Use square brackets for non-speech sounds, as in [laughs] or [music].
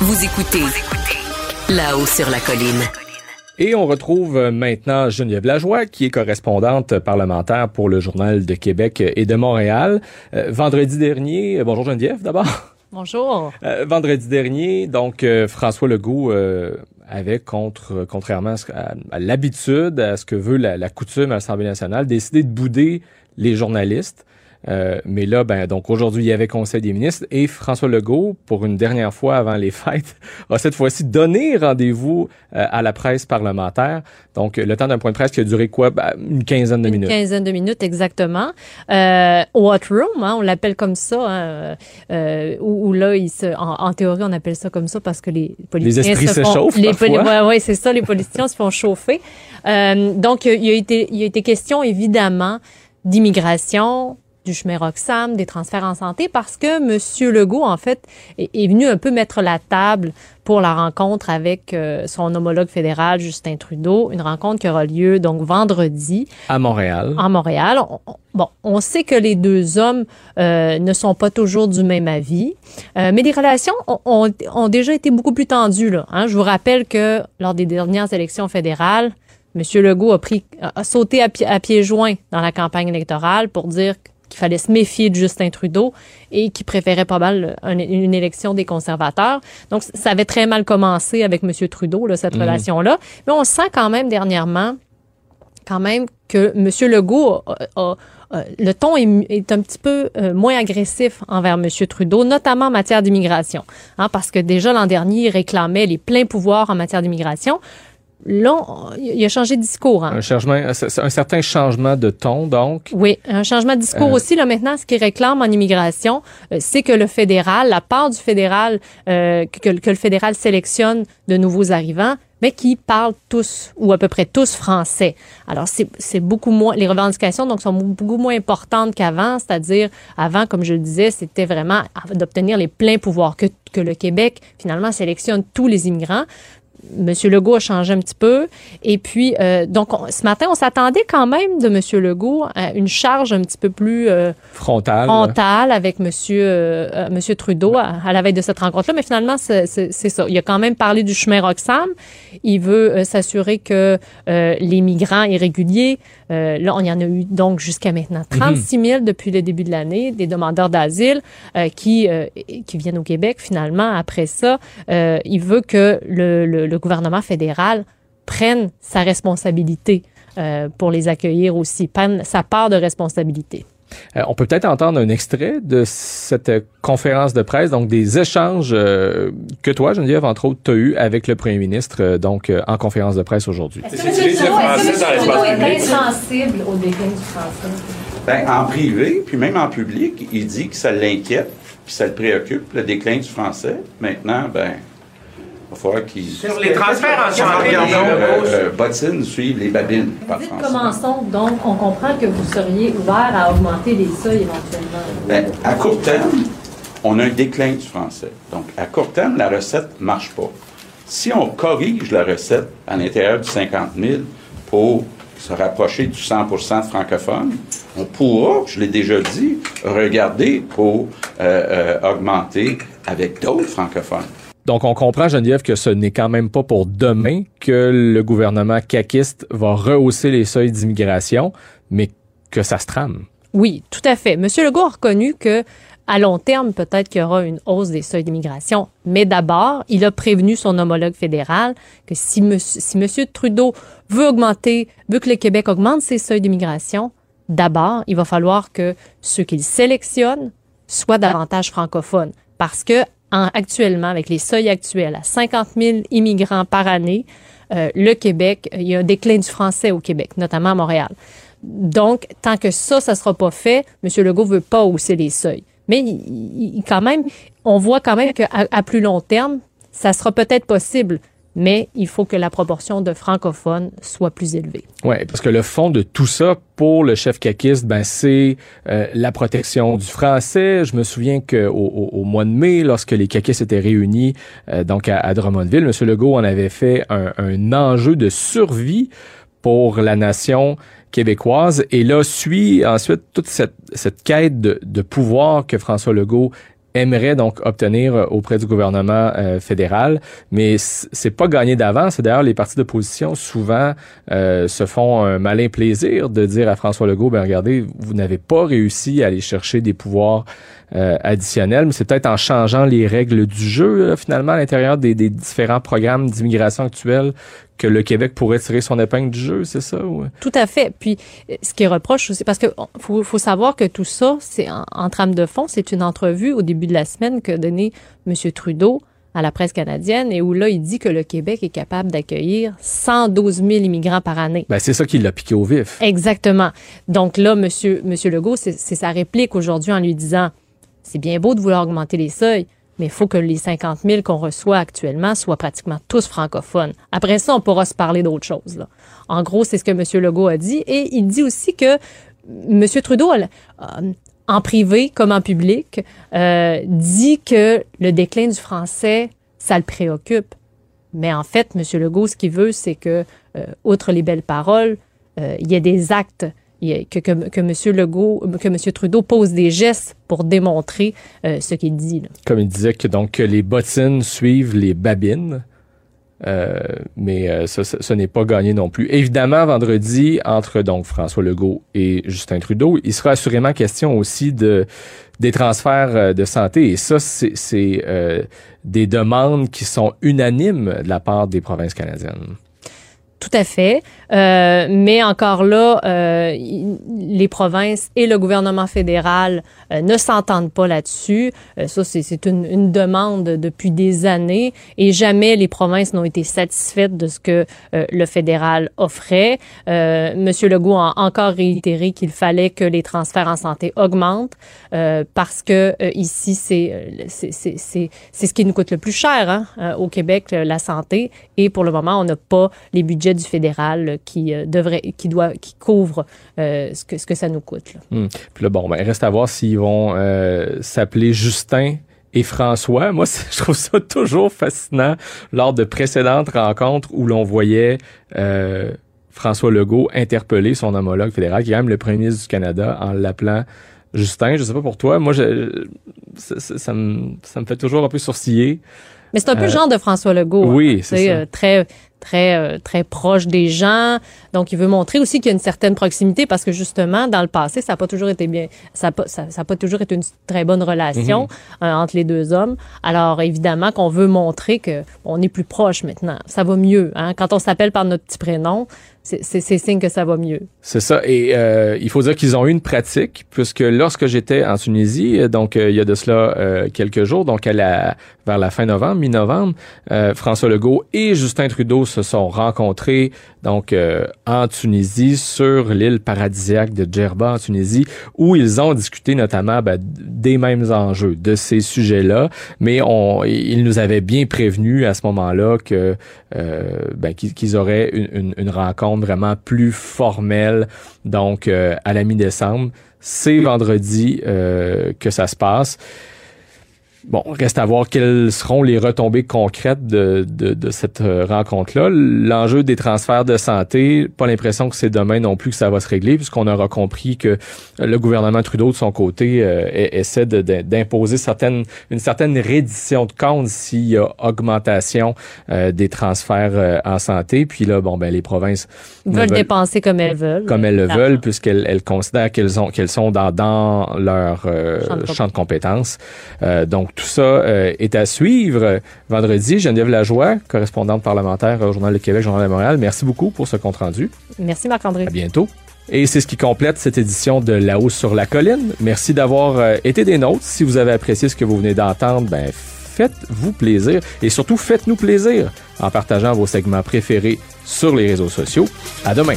Vous écoutez là-haut sur la colline. Et on retrouve euh, maintenant Geneviève Lajoie, qui est correspondante parlementaire pour le Journal de Québec et de Montréal. Euh, vendredi dernier, euh, bonjour Geneviève d'abord. Bonjour. vendredi dernier, donc François Legault avait, contre, contrairement à, l'habitude, à ce que veut la, la coutume à l'Assemblée nationale, décidé de bouder les journalistes. Euh, mais là, ben, donc aujourd'hui, il y avait Conseil des ministres et François Legault, pour une dernière fois avant les [laughs] fêtes, a cette fois-ci donné rendez-vous euh, à la presse parlementaire. Donc, le temps d'un point de presse qui a duré quoi? Ben, une quinzaine de minutes. Une quinzaine de minutes, exactement. Euh, au hot room, hein, on l'appelle comme ça, hein, euh, où, là, il se, en, théorie, on appelle ça comme ça parce que les politiciens les se, font, les ouais, ouais, c'est ça, les politiciens se font chauffer. donc, il a été, il a été question, évidemment, d'immigration, du chemin Roxham, des transferts en santé, parce que M. Legault, en fait, est, venu un peu mettre la table pour la rencontre avec euh, son homologue fédéral, Justin Trudeau, une rencontre qui aura lieu donc vendredi. À Montréal. À Montréal. bon, on sait que les deux hommes euh, ne sont pas toujours du même avis, euh, mais les relations ont, ont, déjà été beaucoup plus tendues. Là, hein. Je vous rappelle que lors des dernières élections fédérales, M. Legault a, pris, a sauté à, à pieds joints dans la campagne électorale pour dire qu'il fallait se méfier de Justin Trudeau et qui préférait pas mal une, élection des conservateurs. Donc, ça avait très mal commencé avec M. Trudeau, là, cette mhm. relation-là. Mais on sent quand même dernièrement, quand même, que M. Legault a, le ton est, un petit peu euh, moins agressif envers M. Trudeau, notamment en matière d'immigration. Hein, parce que déjà l'an dernier, il réclamait les pleins pouvoirs en matière d'immigration. Il a changé de discours. Hein. Un, changement, un certain changement de ton, donc. Oui, un changement de discours euh. aussi. Là, maintenant, ce qu'il réclame en immigration, euh, c'est que le fédéral, la part du fédéral, euh, que, que, le fédéral sélectionne de nouveaux arrivants, mais qui parlent tous ou à peu près tous français. Alors, c'est beaucoup moins, les revendications donc sont beaucoup moins importantes qu'avant, c'est-à-dire avant, comme je le disais, c'était vraiment d'obtenir les pleins pouvoirs, que, que le Québec finalement sélectionne tous les immigrants. Monsieur Legault a changé un petit peu. Et puis, euh, donc, ce matin, on s'attendait quand même de Monsieur Legault à une charge un petit peu plus euh, frontale. frontale avec Monsieur euh, Monsieur Trudeau à, la veille de cette rencontre-là. Mais finalement, c'est ça. Il a quand même parlé du chemin Roxham. Il veut s'assurer que les migrants irréguliers, là, on y en a eu donc jusqu'à maintenant 36 mhm. 000 depuis le début de l'année, des demandeurs d'asile qui qui viennent au Québec. Finalement, après ça, il veut que le, le le gouvernement fédéral prenne sa responsabilité euh, pour les accueillir aussi, prenne sa part de responsabilité. Euh, on peut peut-être entendre un extrait de cette conférence de presse, donc des échanges euh, que toi, Geneviève, entre autres, tu as eu avec le premier ministre donc en conférence de presse aujourd'hui. Est-ce que le français est insensible au déclin du français? Ben, en privé, puis même en public, il dit que ça l'inquiète, puis ça le préoccupe, le déclin du français. Maintenant, ben, sur les transferts en santé, euh, euh, bottines suivent les babines. Par commençons donc. On comprend que vous seriez ouvert à augmenter les seuils éventuellement. Ben, à court terme, on a un déclin du français. Donc, à court terme, la recette ne marche pas. Si on corrige la recette à l'intérieur du 50 000 pour se rapprocher du 100 de francophones, on pourra, je l'ai déjà dit, regarder pour euh, augmenter avec d'autres francophones. Donc, on comprend, Geneviève, que ce n'est quand même pas pour demain que le gouvernement caquiste va rehausser les seuils d'immigration, mais que ça se trame. Oui, tout à fait. Monsieur Legault a reconnu que à long terme, peut-être qu'il y aura une hausse des seuils d'immigration. Mais d'abord, il a prévenu son homologue fédéral que si M. Si monsieur Trudeau veut augmenter, veut que le Québec augmente ses seuils d'immigration, d'abord, il va falloir que ceux qu'il sélectionne soient davantage francophones. Parce que actuellement, avec les seuils actuels, à 50 000 immigrants par année, euh, le Québec, il y a un déclin du français au Québec, notamment à Montréal. Donc, tant que ça, ça sera pas fait, M. Legault veut pas hausser les seuils. Mais quand même, on voit quand même qu'à à plus long terme, ça sera peut-être possible mais il faut que la proportion de francophones soit plus élevée. Oui, parce que le fond de tout ça pour le chef caquiste, ben c'est euh, la protection du français. Je me souviens qu'au au, mois de mai, lorsque les caquistes étaient réunis euh, donc à, Drummondville, M. Legault en avait fait un, un enjeu de survie pour la nation québécoise. Et là, suit ensuite toute cette, cette quête de, de pouvoir que François Legault aimerait donc obtenir auprès du gouvernement euh, fédéral, mais c'est pas gagné d'avance. D'ailleurs les partis d'opposition souvent euh, se font un malin plaisir de dire à François Legault, ben regardez, vous n'avez pas réussi à aller chercher des pouvoirs euh, additionnels, mais c'est peut-être en changeant les règles du jeu finalement à l'intérieur des, des différents programmes d'immigration actuels que le Québec pourrait tirer son épingle du jeu, c'est ça? Ou... Tout à fait. Puis, ce qui reproche aussi, parce que faut, faut savoir que tout ça, c'est en, trame de fond, c'est une entrevue au début de la semaine que donnée M. Trudeau à la presse canadienne et où là, il dit que le Québec est capable d'accueillir 112 000 immigrants par année. Ben, c'est ça qui l'a piqué au vif. Exactement. Donc là, M. Monsieur, monsieur Legault, c'est sa réplique aujourd'hui en lui disant, c'est bien beau de vouloir augmenter les seuils, mais il faut que les 50 000 qu'on reçoit actuellement soient pratiquement tous francophones. Après ça, on pourra se parler d'autre chose. En gros, c'est ce que M. Legault a dit. Et il dit aussi que M. Trudeau, euh, en privé comme en public, euh, dit que le déclin du français, ça le préoccupe. Mais en fait, M. Legault, ce qu'il veut, c'est que, euh, outre les belles paroles, il y ait des actes que, que, M. Trudeau pose des gestes pour démontrer euh, ce qu'il dit. Comme il disait que donc les bottines suivent les babines. Euh, mais euh, ce, n'est pas gagné non plus. Évidemment, vendredi, entre donc François Legault et Justin Trudeau, il sera assurément question aussi de des transferts de santé. Et ça, c'est des demandes qui sont unanimes de la part des provinces canadiennes. Tout à fait. Euh, mais encore là, euh, les provinces et le gouvernement fédéral euh, ne s'entendent pas là-dessus. Euh, ça, c'est une, une, demande depuis des années et jamais les provinces n'ont été satisfaites de ce que euh, le fédéral offrait. Monsieur Legault a encore réitéré qu'il fallait que les transferts en santé augmentent parce que ici, c'est c'est ce qui nous coûte le plus cher hein, au Québec, la santé. Et pour le moment, on n'a pas les budgets du fédéral qui euh, devrait, qui doit, qui couvre euh, ce que ce que ça nous coûte. Là. Hmm. Puis là, bon, ben, reste à voir s'ils vont euh, s'appeler Justin et François. Moi, [laughs] je trouve ça toujours fascinant lors de précédentes rencontres où l'on voyait François Legault interpeller son homologue fédéral, qui est quand même le premier ministre du Canada, en l'appelant Justin. Je sais pas pour toi, moi, ça, me, ça me fait toujours un peu sourciller. Mais c'est un peu le genre de François Legault. Oui, hein. c'est ça. très très euh, très proche des gens. Donc, il veut montrer aussi qu'il y a une certaine proximité parce que justement, dans le passé, ça n'a pas toujours été bien, ça n'a ça, ça pas toujours été une très bonne relation mhm. euh, entre les deux hommes. Alors, évidemment, qu'on veut montrer que on est plus proche maintenant. Ça va mieux. Hein? Quand on s'appelle par notre petit prénom, c'est signe que ça va mieux. C'est ça. Et euh, il faut dire qu'ils ont eu une pratique, puisque lorsque j'étais en Tunisie, euh, donc euh, il y a de cela euh, quelques jours, donc à la, vers la fin novembre, mi-novembre, François Legault et Justin Trudeau se sont rencontrés donc en Tunisie, sur l'île paradisiaque de Djerba en Tunisie, où ils ont discuté notamment ben, des mêmes enjeux, de ces sujets-là, mais on, ils nous avaient bien prévenu à ce moment-là que ben, qu'ils auraient une, une rencontre vraiment plus formel, donc euh, à la mi-décembre. C'est vendredi euh, que ça se passe. Bon, reste à voir quelles seront les retombées concrètes de, de, de cette euh, rencontre-là. L'enjeu des transferts de santé, pas l'impression que c'est demain non plus que ça va se régler, puisqu'on aura compris que le gouvernement Trudeau, de son côté, euh, essaie d'imposer certaines, une certaine reddition de compte s'il y a augmentation euh, des transferts en santé. Puis là, bon, ben les provinces veulent, dépenser comme elles veulent. Comme elles le veulent, puisqu'elles elles considèrent qu'elles ont qu'elles sont dans, dans leur champ de compétences. donc tout ça euh, est à suivre vendredi. Geneviève Lajoie, correspondante parlementaire au Journal de Québec, Journal de Montréal. Merci beaucoup pour ce compte-rendu. Merci Marc-André. À bientôt. Et c'est ce qui complète cette édition de La hausse sur la colline. Merci d'avoir euh, été des nôtres. Si vous avez apprécié ce que vous venez d'entendre, ben faites-vous plaisir et surtout faites-nous plaisir en partageant vos segments préférés sur les réseaux sociaux. À demain.